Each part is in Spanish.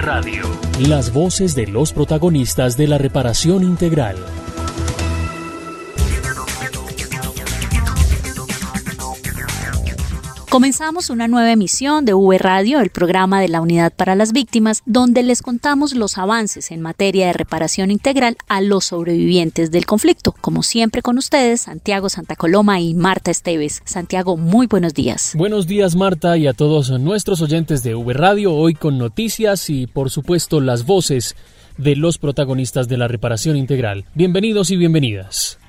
Radio. Las voces de los protagonistas de la reparación integral. Comenzamos una nueva emisión de V Radio, el programa de la Unidad para las Víctimas, donde les contamos los avances en materia de reparación integral a los sobrevivientes del conflicto. Como siempre con ustedes, Santiago Santa Coloma y Marta Esteves. Santiago, muy buenos días. Buenos días Marta y a todos nuestros oyentes de V Radio, hoy con noticias y por supuesto las voces de los protagonistas de la reparación integral. Bienvenidos y bienvenidas.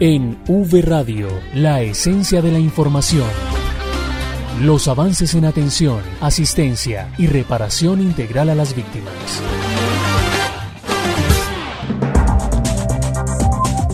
En V Radio, la esencia de la información. Los avances en atención, asistencia y reparación integral a las víctimas.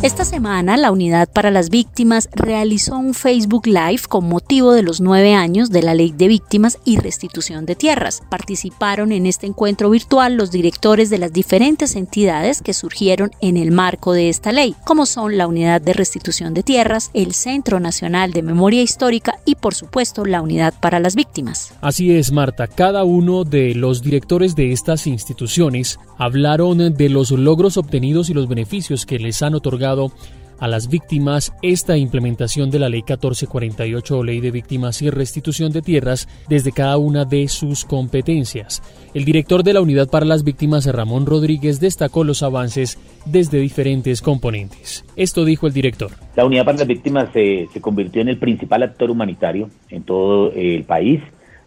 Esta semana, la Unidad para las Víctimas realizó un Facebook Live con motivo de los nueve años de la Ley de Víctimas y Restitución de Tierras. Participaron en este encuentro virtual los directores de las diferentes entidades que surgieron en el marco de esta ley, como son la Unidad de Restitución de Tierras, el Centro Nacional de Memoria Histórica y, por supuesto, la Unidad para las Víctimas. Así es, Marta. Cada uno de los directores de estas instituciones hablaron de los logros obtenidos y los beneficios que les han otorgado a las víctimas esta implementación de la Ley 1448 o Ley de Víctimas y Restitución de Tierras desde cada una de sus competencias. El director de la Unidad para las Víctimas, Ramón Rodríguez, destacó los avances desde diferentes componentes. Esto dijo el director. La Unidad para las Víctimas se, convirtió en el principal actor humanitario en todo el país.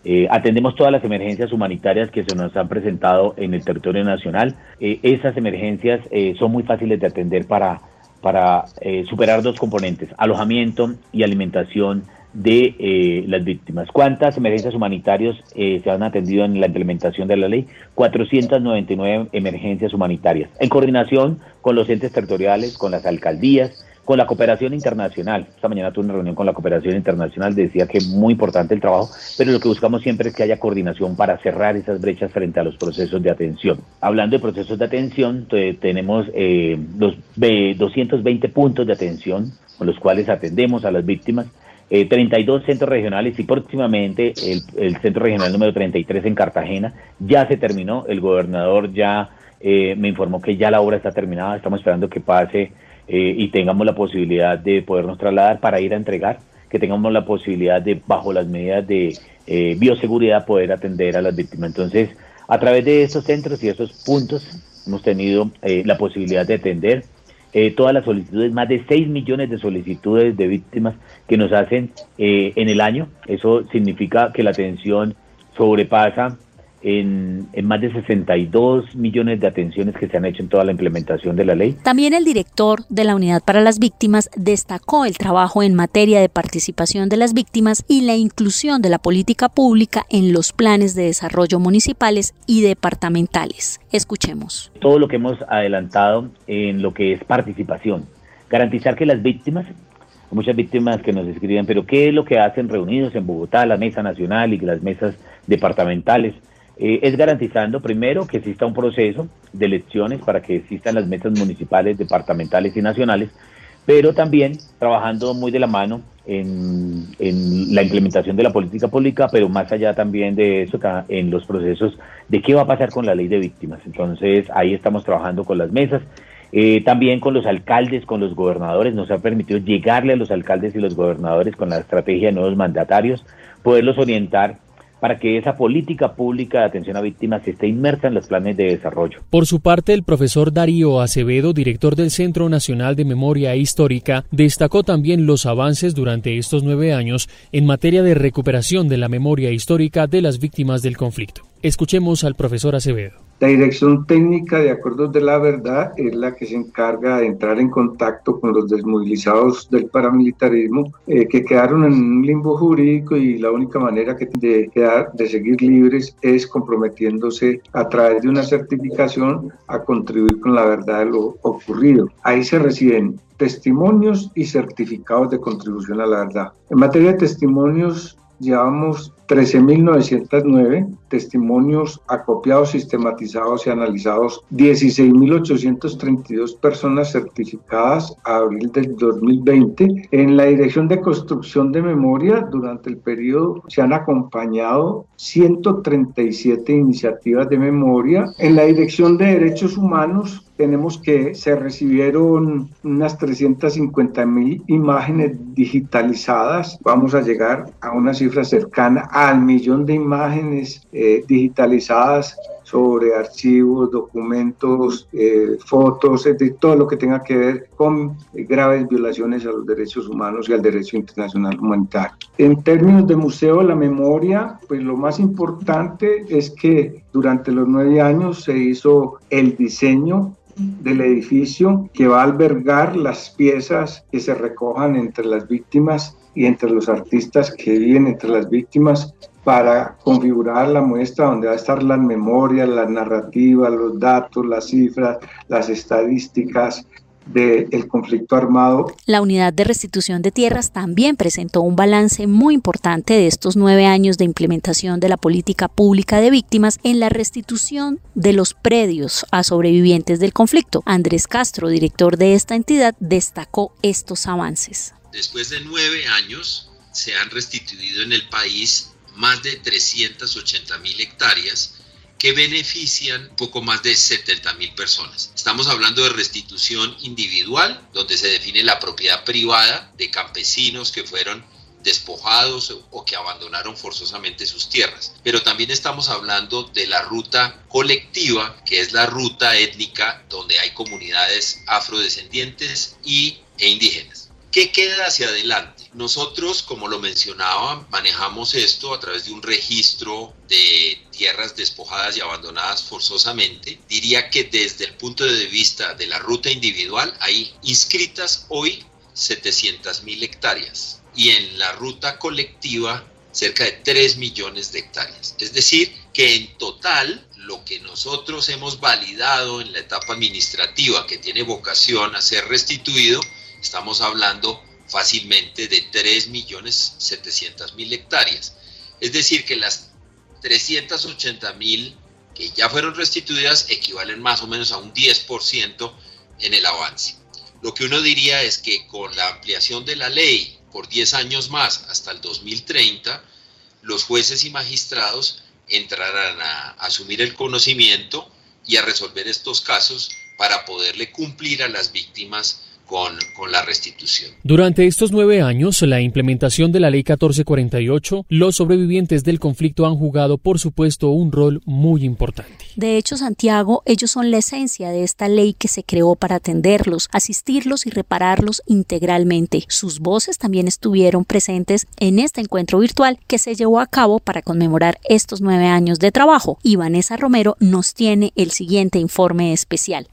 Eh, atendemos todas las emergencias humanitarias que se nos han presentado en el territorio nacional. Eh, esas emergencias eh, son muy fáciles de atender para para eh, superar dos componentes, alojamiento y alimentación de eh, las víctimas. ¿Cuántas emergencias humanitarias eh, se han atendido en la implementación de la ley? 499 emergencias humanitarias, en coordinación con los entes territoriales, con las alcaldías, con la cooperación internacional. Esta mañana tuve una reunión con la cooperación internacional, decía que es muy importante el trabajo, pero lo que buscamos siempre es que haya coordinación para cerrar esas brechas frente a los procesos de atención. Hablando de procesos de atención, tenemos eh, los 220 puntos de atención con los cuales atendemos a las víctimas. 32 eh, centros regionales y próximamente el, el, centro regional número 33 en Cartagena ya se terminó, el gobernador ya eh, me informó que ya la obra está terminada, estamos esperando que pase eh, y tengamos la posibilidad de podernos trasladar para ir a entregar, que tengamos la posibilidad de, bajo las medidas de eh, bioseguridad, poder atender a las víctimas. Entonces, a través de esos centros y esos puntos, hemos tenido eh, la posibilidad de atender todas las solicitudes, más de 6 millones de solicitudes de víctimas que nos hacen en el año. Eso significa que la atención sobrepasa en, más de 62 millones de atenciones que se han hecho en toda la implementación de la ley. También el director de la Unidad para las Víctimas destacó el trabajo en materia de participación de las víctimas y la inclusión de la política pública en los planes de desarrollo municipales y departamentales. Escuchemos. Todo lo que hemos adelantado en lo que es participación, garantizar que las víctimas muchas víctimas que nos escriben, pero ¿qué es lo que hacen reunidos en Bogotá, la mesa nacional y las mesas departamentales? Eh, es garantizando primero que exista un proceso de elecciones para que existan las mesas municipales, departamentales y nacionales, pero también trabajando muy de la mano en, en, la implementación de la política pública, pero más allá también de eso, en los procesos de qué va a pasar con la ley de víctimas. Entonces ahí estamos trabajando con las mesas. Eh, también con los alcaldes, con los gobernadores, nos ha permitido llegarle a los alcaldes y los gobernadores con la estrategia de nuevos mandatarios, poderlos orientar para que esa política pública de atención a víctimas esté inmersa en los planes de desarrollo. Por su parte, el profesor Darío Acevedo, director del Centro Nacional de Memoria Histórica, destacó también los avances durante estos nueve años en materia de recuperación de la memoria histórica de las víctimas del conflicto. Escuchemos al profesor Acevedo La Dirección Técnica de Acuerdos de la Verdad es la que se encarga de entrar en contacto con los desmovilizados del paramilitarismo eh, que quedaron en un limbo jurídico y la única manera que de, quedar, de seguir libres es comprometiéndose a través de una certificación a contribuir con la verdad de lo ocurrido. Ahí se reciben testimonios y certificados de contribución a la verdad. En materia de testimonios, llevamos 13.909 testimonios acopiados, sistematizados y analizados, 16.832 personas certificadas a abril del 2020. En la Dirección de Construcción de Memoria, durante el periodo se han acompañado 137 iniciativas de memoria. En la Dirección de Derechos Humanos, tenemos que se recibieron unas 350 mil imágenes digitalizadas. Vamos a llegar a una cifra cercana al millón de imágenes eh, digitalizadas sobre archivos, documentos, eh, fotos, todo lo que tenga que ver con graves violaciones a los derechos humanos y al derecho internacional humanitario. En términos de Museo de la Memoria, pues lo más importante es que durante los nueve años se hizo el diseño del edificio que va a albergar las piezas que se recojan entre las víctimas y entre los artistas que viven entre las víctimas para configurar la muestra donde va a estar las memorias, las narrativas, los datos, las cifras, las estadísticas, del conflicto armado. La Unidad de Restitución de Tierras también presentó un balance muy importante de estos nueve años de implementación de la política pública de víctimas en la restitución de los predios a sobrevivientes del conflicto. Andrés Castro, director de esta entidad, destacó estos avances. Después de nueve años, se han restituido en el país más de 380 mil hectáreas que benefician poco más de 70 mil personas. Estamos hablando de restitución individual, donde se define la propiedad privada de campesinos que fueron despojados o que abandonaron forzosamente sus tierras. Pero también estamos hablando de la ruta colectiva, que es la ruta étnica donde hay comunidades afrodescendientes y, e indígenas. ¿Qué queda hacia adelante? Nosotros, como lo mencionaba, manejamos esto a través de un registro de tierras despojadas y abandonadas forzosamente. Diría que desde el punto de vista de la ruta individual hay inscritas hoy 700 mil hectáreas y en la ruta colectiva cerca de 3 millones de hectáreas. Es decir, que en total lo que nosotros hemos validado en la etapa administrativa que tiene vocación a ser restituido Estamos hablando fácilmente de 3.700.000 hectáreas. Es decir, que las 380.000 que ya fueron restituidas equivalen más o menos a un 10% en el avance. Lo que uno diría es que con la ampliación de la ley por 10 años más hasta el 2030, los jueces y magistrados entrarán a asumir el conocimiento y a resolver estos casos para poderle cumplir a las víctimas con, la restitución. Durante estos nueve años, la implementación de la Ley 1448, los sobrevivientes del conflicto han jugado, por supuesto, un rol muy importante. De hecho, Santiago, ellos son la esencia de esta ley que se creó para atenderlos, asistirlos y repararlos integralmente. Sus voces también estuvieron presentes en este encuentro virtual que se llevó a cabo para conmemorar estos nueve años de trabajo. Y Vanessa Romero nos tiene el siguiente informe especial.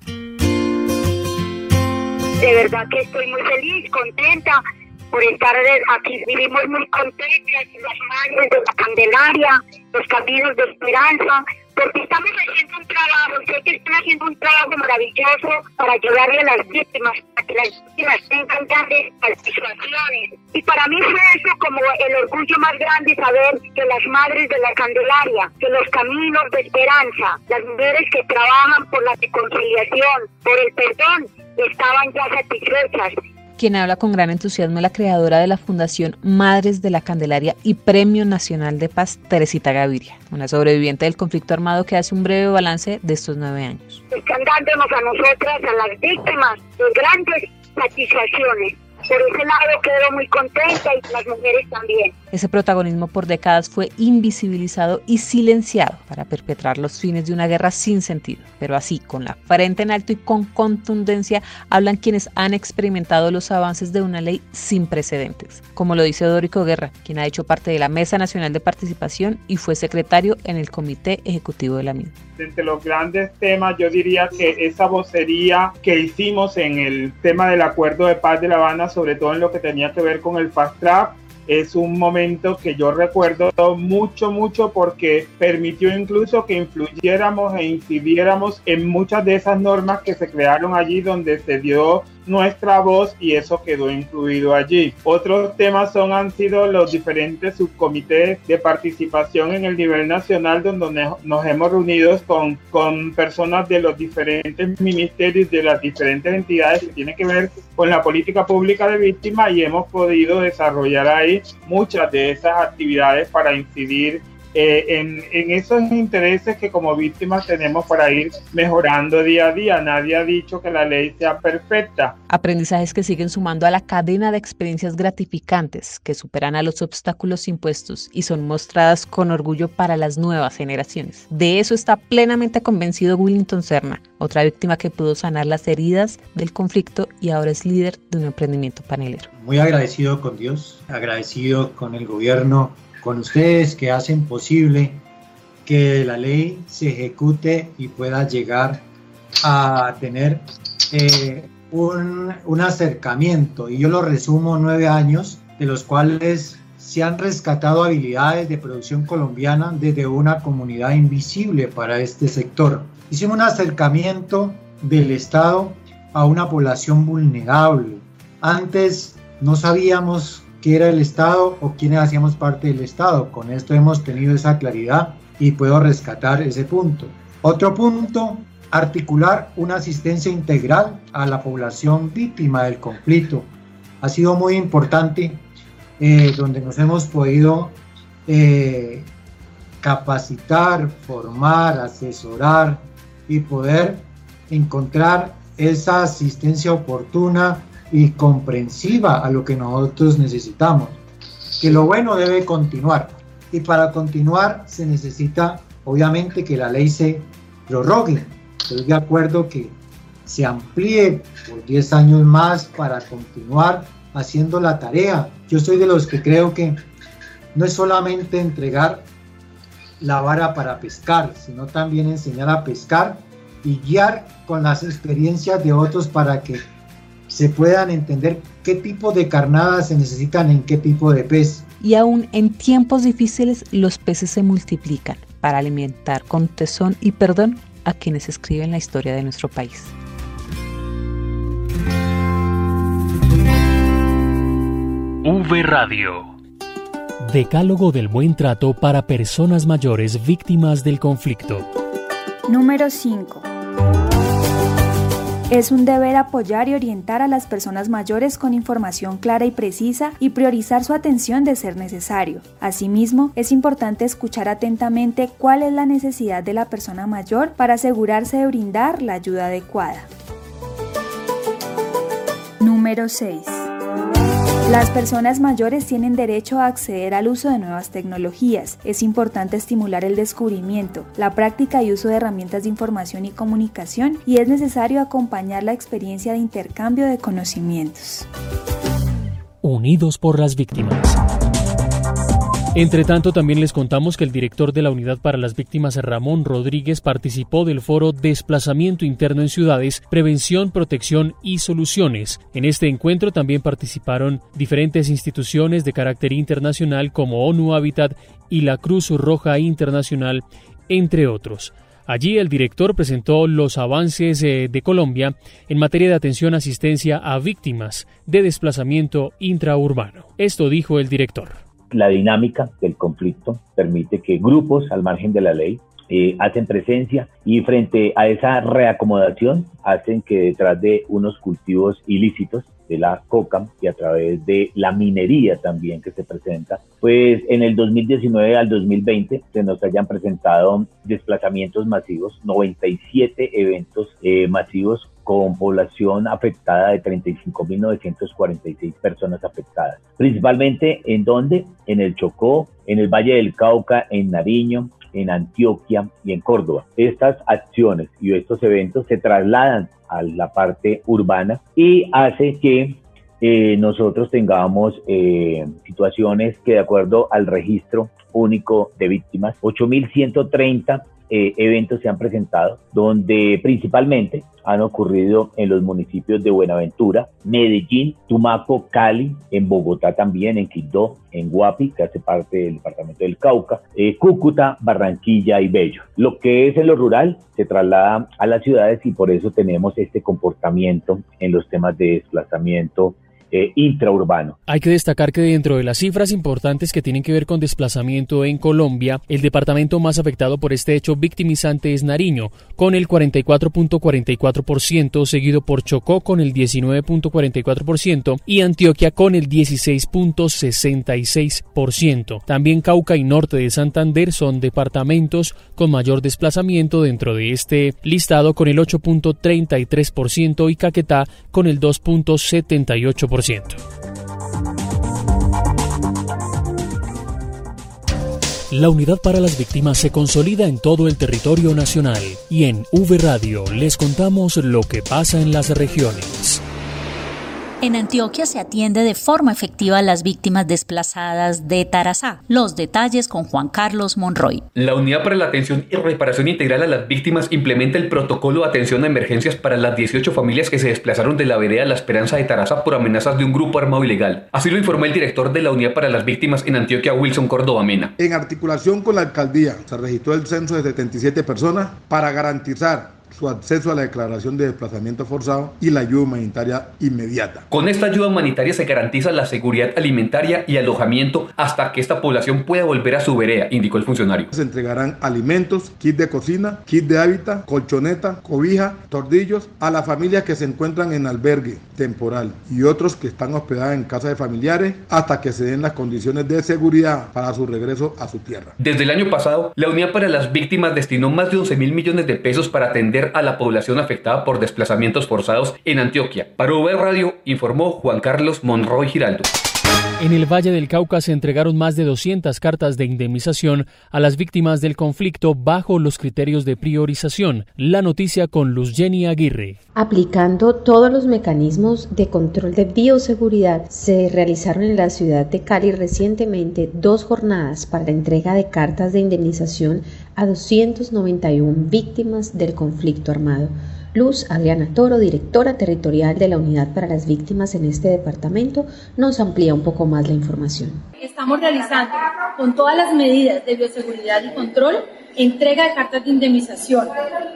De verdad que estoy muy feliz, contenta por estar aquí. Vivimos muy contentas, las madres de la Candelaria, los caminos de esperanza, porque estamos haciendo un trabajo, sé que están haciendo un trabajo maravilloso para ayudarle a las víctimas, para que las víctimas tengan grandes satisfacciones. Y para mí fue eso como el orgullo más grande saber que las madres de la Candelaria, que los caminos de esperanza, las mujeres que trabajan por la reconciliación, por el perdón, estaban ya satisfechas. Quien habla con gran entusiasmo la creadora de la Fundación Madres de la Candelaria y Premio Nacional de Paz, Teresita Gaviria, una sobreviviente del conflicto armado que hace un breve balance de estos nueve años. Están dándonos a nosotras, a las víctimas, de grandes satisfacciones. Por ese lado quedo muy contenta y las mujeres también. Ese protagonismo por décadas fue invisibilizado y silenciado para perpetrar los fines de una guerra sin sentido. Pero así, con la frente en alto y con contundencia, hablan quienes han experimentado los avances de una ley sin precedentes. Como lo dice Dórico Guerra, quien ha hecho parte de la Mesa Nacional de Participación y fue secretario en el Comité Ejecutivo de la misma. Entre los grandes temas, yo diría que esa vocería que hicimos en el tema del acuerdo de paz de La Habana, sobre todo en lo que tenía que ver con el fast track, es un momento que yo recuerdo mucho, mucho porque permitió incluso que influyéramos e incidiéramos en muchas de esas normas que se crearon allí donde se dio nuestra voz y eso quedó incluido allí. Otros temas son, han sido los diferentes subcomités de participación en el nivel nacional donde nos hemos reunido con, con personas de los diferentes ministerios, de las diferentes entidades que tienen que ver con la política pública de víctimas y hemos podido desarrollar ahí muchas de esas actividades para incidir eh, en, en, esos intereses que como víctimas tenemos para ir mejorando día a día. Nadie ha dicho que la ley sea perfecta. Aprendizajes que siguen sumando a la cadena de experiencias gratificantes que superan a los obstáculos impuestos y son mostradas con orgullo para las nuevas generaciones. De eso está plenamente convencido Willington Serna, otra víctima que pudo sanar las heridas del conflicto y ahora es líder de un emprendimiento panelero. Muy agradecido con Dios, agradecido con el gobierno con ustedes que hacen posible que la ley se ejecute y pueda llegar a tener eh, un, un, acercamiento. Y yo lo resumo nueve años, de los cuales se han rescatado habilidades de producción colombiana desde una comunidad invisible para este sector. Hicimos un acercamiento del Estado a una población vulnerable. Antes no sabíamos qué era el Estado o quiénes hacíamos parte del Estado. Con esto hemos tenido esa claridad y puedo rescatar ese punto. Otro punto, articular una asistencia integral a la población víctima del conflicto. Ha sido muy importante eh, donde nos hemos podido eh, capacitar, formar, asesorar y poder encontrar esa asistencia oportuna y comprensiva a lo que nosotros necesitamos. Que lo bueno debe continuar. Y para continuar se necesita, obviamente, que la ley se prorrogue. Estoy de acuerdo que se amplíe por 10 años más para continuar haciendo la tarea. Yo soy de los que creo que no es solamente entregar la vara para pescar, sino también enseñar a pescar y guiar con las experiencias de otros para que se puedan entender qué tipo de carnadas se necesitan en qué tipo de pez. Y aún en tiempos difíciles los peces se multiplican para alimentar con tesón y perdón a quienes escriben la historia de nuestro país. V Radio. Decálogo del buen trato para personas mayores víctimas del conflicto. Número 5. Es un deber apoyar y orientar a las personas mayores con información clara y precisa y priorizar su atención de ser necesario. Asimismo, es importante escuchar atentamente cuál es la necesidad de la persona mayor para asegurarse de brindar la ayuda adecuada. Número 6. Las personas mayores tienen derecho a acceder al uso de nuevas tecnologías. Es importante estimular el descubrimiento, la práctica y uso de herramientas de información y comunicación y es necesario acompañar la experiencia de intercambio de conocimientos. Unidos por las víctimas. Entre tanto, también les contamos que el director de la Unidad para las Víctimas, Ramón Rodríguez, participó del foro Desplazamiento Interno en Ciudades, Prevención, Protección y Soluciones. En este encuentro también participaron diferentes instituciones de carácter internacional como ONU Habitat y la Cruz Roja Internacional, entre otros. Allí el director presentó los avances eh, de Colombia en materia de atención asistencia a víctimas de desplazamiento intraurbano. Esto dijo el director la dinámica del conflicto permite que grupos al margen de la ley eh, hacen presencia y frente a esa reacomodación hacen que detrás de unos cultivos ilícitos de la coca y a través de la minería también que se presenta, pues en el 2019 al 2020 se nos hayan presentado desplazamientos masivos, 97 eventos eh, masivos con población afectada de 35.946 personas afectadas, principalmente en donde, en el Chocó, en el Valle del Cauca, en Nariño, en Antioquia y en Córdoba. Estas acciones y estos eventos se trasladan a la parte urbana y hace que eh, nosotros tengamos eh, situaciones que de acuerdo al registro único de víctimas, 8.130 eh, eventos se han presentado, donde principalmente han ocurrido en los municipios de Buenaventura, Medellín, Tumaco, Cali, en Bogotá también, en Quindó, en Guapi, que hace parte del departamento del Cauca, eh, Cúcuta, Barranquilla y Bello. Lo que es en lo rural se traslada a las ciudades y por eso tenemos este comportamiento en los temas de desplazamiento eh. Hay que destacar que dentro de las cifras importantes que tienen que ver con desplazamiento en Colombia, el departamento más afectado por este hecho victimizante es Nariño, con el 44.44%, seguido por Chocó con el 19.44% y Antioquia con el 16.66%. También Cauca y Norte de Santander son departamentos con mayor desplazamiento dentro de este listado con el 8.33% y Caquetá con el 2.78%. La unidad para las víctimas se consolida en todo el territorio nacional y en V Radio les contamos lo que pasa en las regiones. En Antioquia se atiende de forma efectiva a las víctimas desplazadas de Tarazá. Los detalles con Juan Carlos Monroy. La Unidad para la Atención y Reparación Integral a las Víctimas implementa el protocolo de atención a emergencias para las 18 familias que se desplazaron de la vereda La Esperanza de Tarazá por amenazas de un grupo armado ilegal. Así lo informó el director de la Unidad para las Víctimas en Antioquia, Wilson Córdoba Mena. En articulación con la alcaldía se registró el censo de 77 personas para garantizar su acceso a la declaración de desplazamiento forzado y la ayuda humanitaria inmediata. Con esta ayuda humanitaria se garantiza la seguridad alimentaria y alojamiento hasta que esta población pueda volver a su vereda, indicó el funcionario. Se entregarán alimentos, kit de cocina, kit de hábitat, colchoneta, cobija, tordillos a las familias que se encuentran en albergue temporal y otros que están hospedadas en casa de familiares hasta que se den las condiciones de seguridad para su regreso a su tierra. Desde el año pasado, la Unidad para las Víctimas destinó más de 11 mil millones de pesos para atender a la población afectada por desplazamientos forzados en Antioquia. Para V Radio informó Juan Carlos Monroy Giraldo. En el Valle del Cauca se entregaron más de 200 cartas de indemnización a las víctimas del conflicto bajo los criterios de priorización. La noticia con Luz Jenny Aguirre. Aplicando todos los mecanismos de control de bioseguridad, se realizaron en la ciudad de Cali recientemente dos jornadas para la entrega de cartas de indemnización a 291 víctimas del conflicto armado. Luz Adriana Toro, directora territorial de la Unidad para las Víctimas en este departamento, nos amplía un poco más la información. Estamos realizando con todas las medidas de bioseguridad y control entrega de cartas de indemnización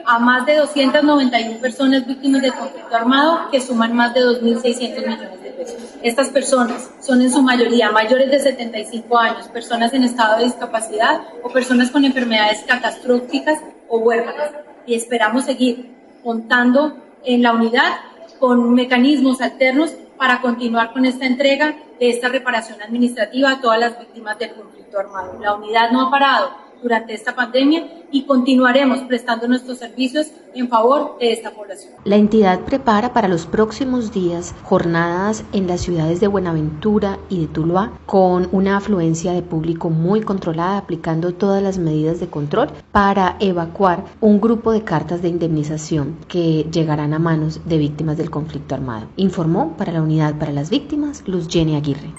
a más de 291 personas víctimas del conflicto armado que suman más de 2.600 millones de pesos. Estas personas son en su mayoría mayores de 75 años, personas en estado de discapacidad o personas con enfermedades catastróficas o huérfanas. Y esperamos seguir contando en la unidad con mecanismos alternos para continuar con esta entrega de esta reparación administrativa a todas las víctimas del conflicto armado. La unidad no ha parado durante esta pandemia y continuaremos prestando nuestros servicios en favor de esta población. La entidad prepara para los próximos días jornadas en las ciudades de Buenaventura y de Tuluá con una afluencia de público muy controlada aplicando todas las medidas de control para evacuar un grupo de cartas de indemnización que llegarán a manos de víctimas del conflicto armado. Informó para la Unidad para las Víctimas Luz Jenny Aguirre.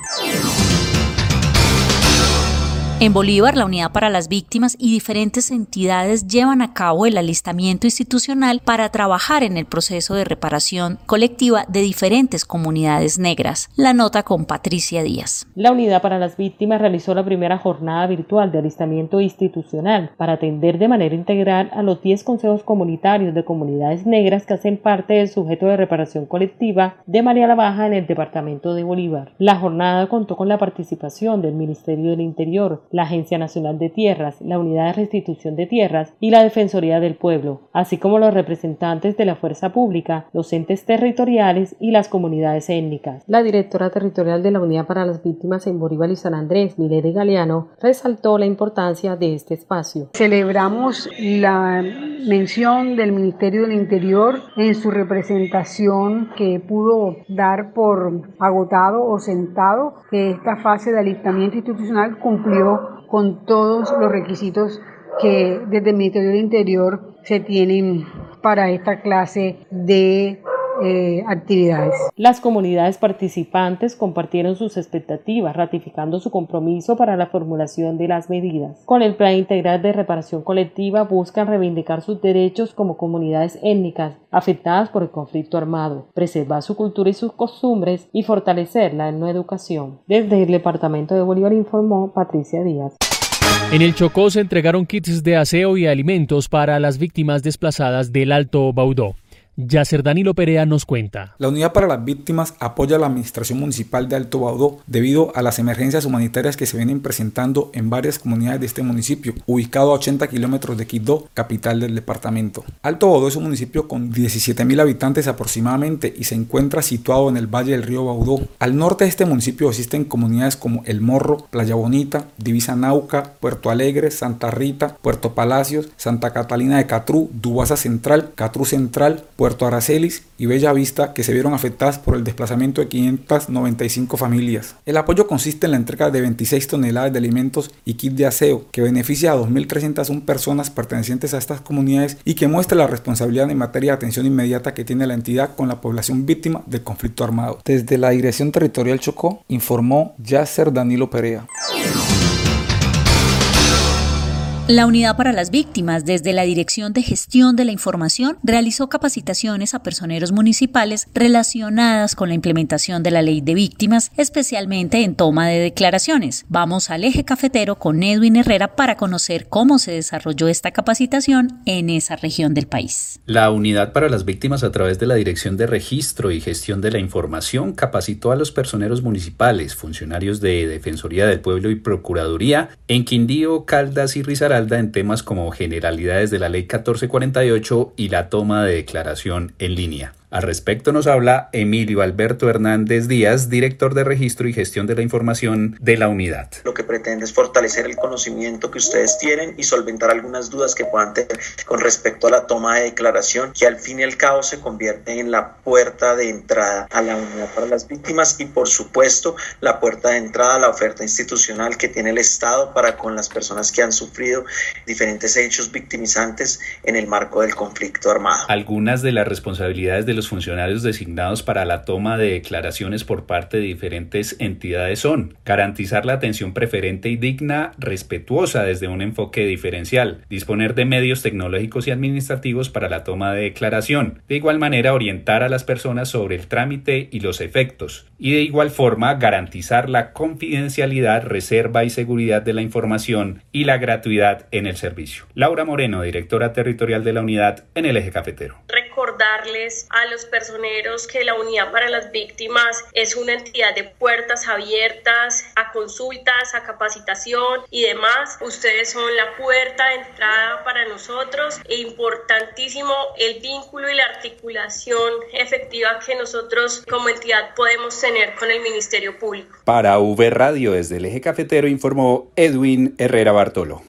En Bolívar, la Unidad para las Víctimas y diferentes entidades llevan a cabo el alistamiento institucional para trabajar en el proceso de reparación colectiva de diferentes comunidades negras. La nota con Patricia Díaz. La Unidad para las Víctimas realizó la primera jornada virtual de alistamiento institucional para atender de manera integral a los 10 consejos comunitarios de comunidades negras que hacen parte del sujeto de reparación colectiva de María la Baja en el departamento de Bolívar. La jornada contó con la participación del Ministerio del Interior, la Agencia Nacional de Tierras, la Unidad de Restitución de Tierras y la Defensoría del Pueblo, así como los representantes de la fuerza pública, los entes territoriales y las comunidades étnicas. La directora territorial de la Unidad para las Víctimas en Bolívar y San Andrés, Milene Galeano, resaltó la importancia de este espacio. Celebramos la mención del Ministerio del Interior en su representación que pudo dar por agotado o sentado que esta fase de alistamiento institucional cumplió con todos los requisitos que desde el Ministerio del Interior se tienen para esta clase de eh, actividades. Las comunidades participantes compartieron sus expectativas, ratificando su compromiso para la formulación de las medidas. Con el Plan Integral de Reparación Colectiva buscan reivindicar sus derechos como comunidades étnicas afectadas por el conflicto armado, preservar su cultura y sus costumbres y fortalecer la no educación. Desde el Departamento de Bolívar informó Patricia Díaz. En el Chocó se entregaron kits de aseo y alimentos para las víctimas desplazadas del Alto Baudó. Yacer Danilo Perea nos cuenta. La Unidad para las Víctimas apoya a la Administración Municipal de Alto Baudó debido a las emergencias humanitarias que se vienen presentando en varias comunidades de este municipio, ubicado a 80 kilómetros de Quito, capital del departamento. Alto Baudó es un municipio con 17.000 habitantes aproximadamente y se encuentra situado en el valle del río Baudó. Al norte de este municipio existen comunidades como El Morro, Playa Bonita, Divisa Nauca, Puerto Alegre, Santa Rita, Puerto Palacios, Santa Catalina de Catrú, Dubasa Central, Catrú Central, Puerto Aracelis y Bella Vista que se vieron afectadas por el desplazamiento de 595 familias. El apoyo consiste en la entrega de 26 toneladas de alimentos y kit de aseo que beneficia a 2.301 personas pertenecientes a estas comunidades y que muestra la responsabilidad en materia de atención inmediata que tiene la entidad con la población víctima del conflicto armado. Desde la Dirección Territorial Chocó informó Yasser Danilo Perea. La Unidad para las Víctimas, desde la Dirección de Gestión de la Información, realizó capacitaciones a personeros municipales relacionadas con la implementación de la Ley de Víctimas, especialmente en toma de declaraciones. Vamos al eje cafetero con Edwin Herrera para conocer cómo se desarrolló esta capacitación en esa región del país. La Unidad para las Víctimas, a través de la Dirección de Registro y Gestión de la Información, capacitó a los personeros municipales, funcionarios de Defensoría del Pueblo y Procuraduría en Quindío, Caldas y En temas como generalidades de la Ley 1448 y la toma de declaración en línea. Al respecto nos habla Emilio Alberto Hernández Díaz, director de Registro y Gestión de la Información de la unidad. Lo que pretende es fortalecer el conocimiento que ustedes tienen y solventar algunas dudas que puedan tener con respecto a la toma de declaración, que al fin y al cabo se convierte en la puerta de entrada a la unidad para las víctimas y por supuesto la puerta de entrada a la oferta institucional que tiene el Estado para con las personas que han sufrido diferentes hechos victimizantes en el marco del conflicto armado. Algunas de las responsabilidades de los funcionarios designados para la toma de declaraciones por parte de diferentes entidades son garantizar la atención preferente y digna, respetuosa desde un enfoque diferencial, disponer de medios tecnológicos y administrativos para la toma de declaración, de igual manera orientar a las personas sobre el trámite y los efectos, y de igual forma garantizar la confidencialidad, reserva y seguridad de la información y la gratuidad en el servicio. Laura Moreno, directora territorial de la unidad en el eje cafetero recordarles a los personeros que la Unidad para las Víctimas es una entidad de puertas abiertas a consultas, a capacitación y demás. Ustedes son la puerta de entrada para nosotros e importantísimo el vínculo y la articulación efectiva que nosotros como entidad podemos tener con el Ministerio Público. Para V Radio desde el eje cafetero informó Edwin Herrera Bartolo.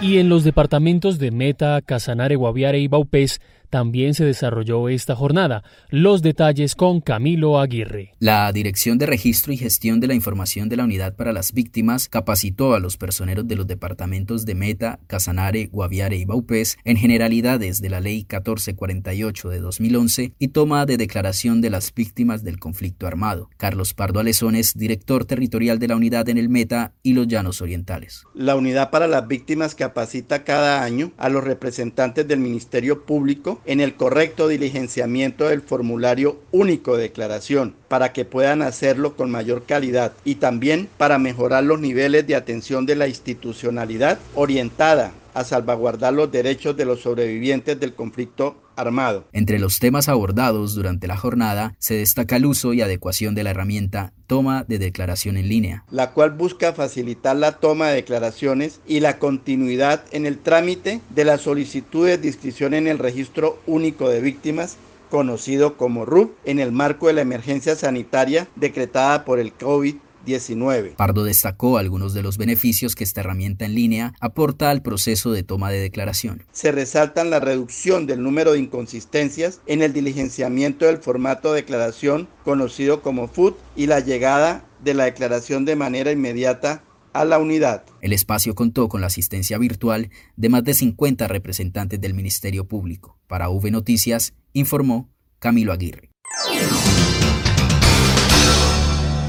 Y en los departamentos de Meta, Casanare, Guaviare y Baupés también se desarrolló esta jornada. Los detalles con Camilo Aguirre. La Dirección de Registro y Gestión de la Información de la Unidad para las Víctimas capacitó a los personeros de los departamentos de Meta, Casanare, Guaviare y Baupés en generalidades de la Ley 1448 de 2011 y toma de declaración de las víctimas del conflicto armado. Carlos Pardo Alezones, director territorial de la unidad en el Meta y los Llanos Orientales. La Unidad para las Víctimas capacita cada año a los representantes del Ministerio Público en el correcto diligenciamiento del formulario único de declaración para que puedan hacerlo con mayor calidad y también para mejorar los niveles de atención de la institucionalidad orientada a salvaguardar los derechos de los sobrevivientes del conflicto armado. Entre los temas abordados durante la jornada se destaca el uso y adecuación de la herramienta toma de declaración en línea, la cual busca facilitar la toma de declaraciones y la continuidad en el trámite de las solicitudes de inscripción en el registro único de víctimas conocido como RUP, en el marco de la emergencia sanitaria decretada por el COVID Pardo destacó algunos de los beneficios que esta herramienta en línea aporta al proceso de toma de declaración. Se resaltan la reducción del número de inconsistencias en el diligenciamiento del formato de declaración conocido como FUT y la llegada de la declaración de manera inmediata a la unidad. El espacio contó con la asistencia virtual de más de 50 representantes del Ministerio Público. Para V Noticias, informó Camilo Aguirre.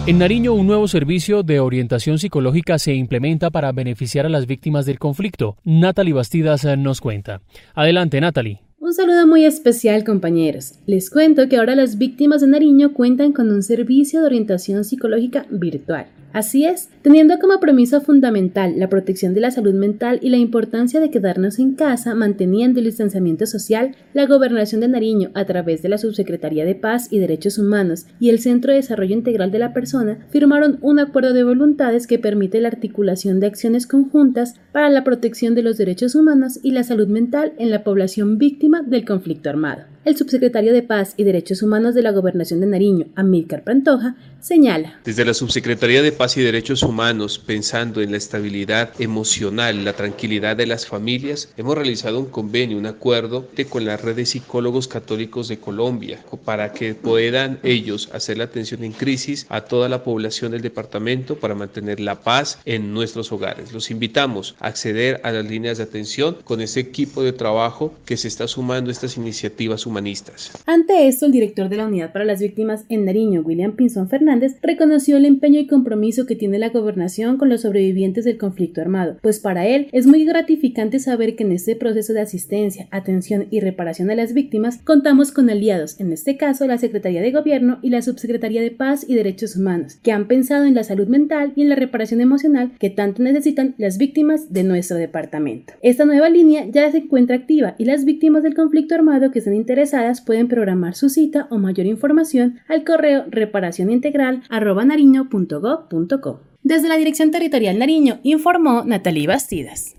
En Nariño, un nuevo servicio de orientación psicológica se implementa para beneficiar a las víctimas del conflicto. Natalie Bastidas eh, nos cuenta. Adelante, Natalie. Un saludo muy especial compañeros. Les cuento que ahora las víctimas de Nariño cuentan con un servicio de orientación psicológica virtual. Así es, teniendo como premisa fundamental la protección de la salud mental y la importancia de quedarnos en casa manteniendo el distanciamiento social, la Gobernación de Nariño, a través de la Subsecretaría de Paz y Derechos Humanos y el Centro de Desarrollo Integral de la Persona, firmaron un acuerdo de voluntades que permite la articulación de acciones conjuntas para la protección de los derechos humanos y la salud mental en la población víctima del conflicto armado. El subsecretario de Paz y Derechos Humanos de la Gobernación de Nariño, Amílcar Pantoja, señala. Desde la Subsecretaría de Paz y Derechos Humanos, pensando en la estabilidad emocional, la tranquilidad de las familias, hemos realizado un convenio, un acuerdo con la red de psicólogos católicos de Colombia para que puedan ellos hacer la atención en crisis a toda la población del departamento para mantener la paz en nuestros hogares. Los invitamos a acceder a las líneas de atención con ese equipo de trabajo que se está sumando a estas iniciativas humanas ante esto, el director de la Unidad para las Víctimas en Nariño, William Pinzón Fernández, reconoció el empeño y compromiso que tiene la gobernación con los sobrevivientes del conflicto armado, pues para él es muy gratificante saber que en este proceso de asistencia, atención y reparación a las víctimas contamos con aliados, en este caso la Secretaría de Gobierno y la Subsecretaría de Paz y Derechos Humanos, que han pensado en la salud mental y en la reparación emocional que tanto necesitan las víctimas de nuestro departamento. Esta nueva línea ya se encuentra activa y las víctimas del conflicto armado que están interesadas pueden programar su cita o mayor información al correo reparacionintegral.nariño.gov.co. Desde la Dirección Territorial Nariño informó Natalie Bastidas.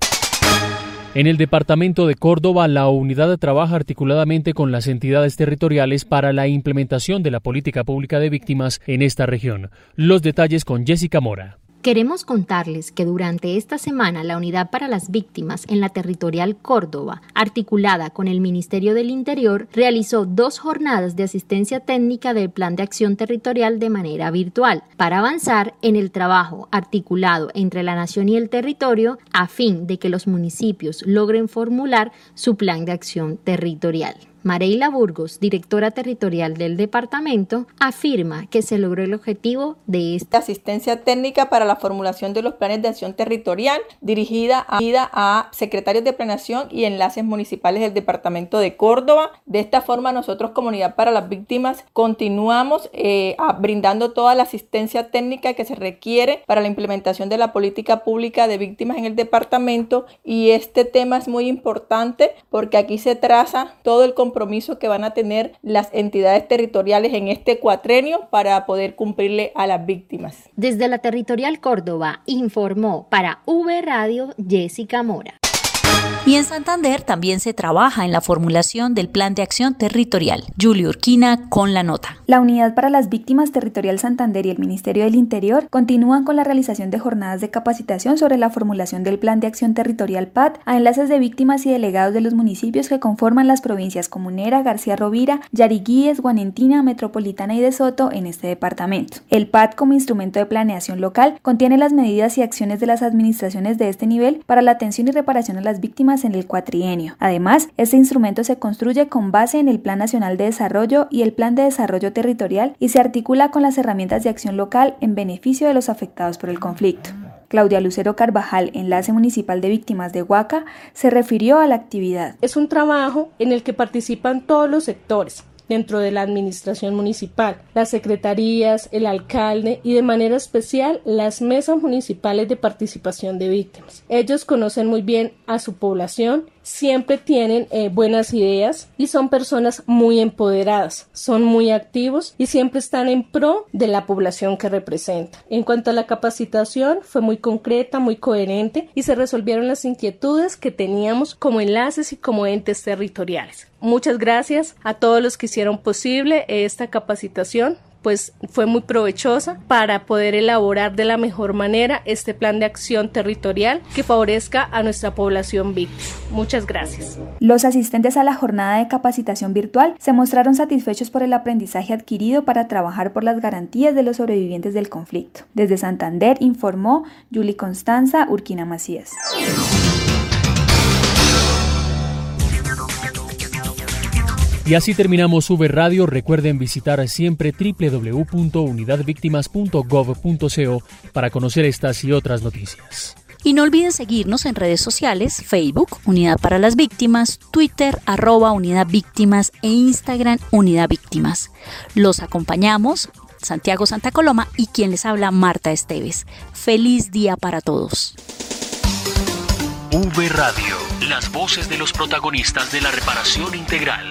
En el departamento de Córdoba, la unidad trabaja articuladamente con las entidades territoriales para la implementación de la política pública de víctimas en esta región. Los detalles con Jessica Mora. Queremos contarles que durante esta semana la Unidad para las Víctimas en la Territorial Córdoba, articulada con el Ministerio del Interior, realizó dos jornadas de asistencia técnica del Plan de Acción Territorial de manera virtual para avanzar en el trabajo articulado entre la nación y el territorio a fin de que los municipios logren formular su plan de acción territorial. Mareila Burgos, directora territorial del departamento, afirma que se logró el objetivo de esta asistencia técnica para la formulación de los planes de acción territorial dirigida a, secretarios de planeación y enlaces municipales del departamento de Córdoba. De esta forma, nosotros, Comunidad para las Víctimas, continuamos eh, brindando toda la asistencia técnica que se requiere para la implementación de la política pública de víctimas en el departamento y este tema es muy importante porque aquí se traza todo el compromiso que van a tener las entidades territoriales en este cuatrenio para poder cumplirle a las víctimas. Desde la Territorial Córdoba informó para V Radio Jessica Mora. Y en Santander también se trabaja en la formulación del Plan de Acción Territorial. Julio Urquina con la nota. La Unidad para las Víctimas Territorial Santander y el Ministerio del Interior continúan con la realización de jornadas de capacitación sobre la formulación del Plan de Acción Territorial PAT a enlaces de víctimas y delegados de los municipios que conforman las provincias Comunera, García Rovira, Yariguíes, Guanentina, Metropolitana y de Soto en este departamento. El PAT como instrumento de planeación local contiene las medidas y acciones de las administraciones de este nivel para la atención y reparación a las víctimas en el cuatrienio. Además, este instrumento se construye con base en el Plan Nacional de Desarrollo y el Plan de Desarrollo Territorial y se articula con las herramientas de acción local en beneficio de los afectados por el conflicto. Claudia Lucero Carvajal, enlace municipal de víctimas de Huaca, se refirió a la actividad. Es un trabajo en el que participan todos los sectores, dentro de la administración municipal, las secretarías, el alcalde y de manera especial las mesas municipales de participación de víctimas. Ellos conocen muy bien a su población siempre tienen eh, buenas ideas y son personas muy empoderadas, son muy activos y siempre están en pro de la población que representan. En cuanto a la capacitación, fue muy concreta, muy coherente y se resolvieron las inquietudes que teníamos como enlaces y como entes territoriales. Muchas gracias a todos los que hicieron posible esta capacitación pues fue muy provechosa para poder elaborar de la mejor manera este plan de acción territorial que favorezca a nuestra población víctima. Muchas gracias. Los asistentes a la jornada de capacitación virtual se mostraron satisfechos por el aprendizaje adquirido para trabajar por las garantías de los sobrevivientes del conflicto. Desde Santander informó Yuli Constanza Urquina Macías. Y así terminamos V Radio. Recuerden visitar siempre www.unidadvictimas.gov.co para conocer estas y otras noticias. Y no olviden seguirnos en redes sociales, Facebook, Unidad para las Víctimas, Twitter, arroba Unidad Víctimas e Instagram, Unidad Víctimas. Los acompañamos, Santiago Santa Coloma y quien les habla, Marta Esteves. Feliz día para todos. V Radio, las voces de los protagonistas de la reparación integral.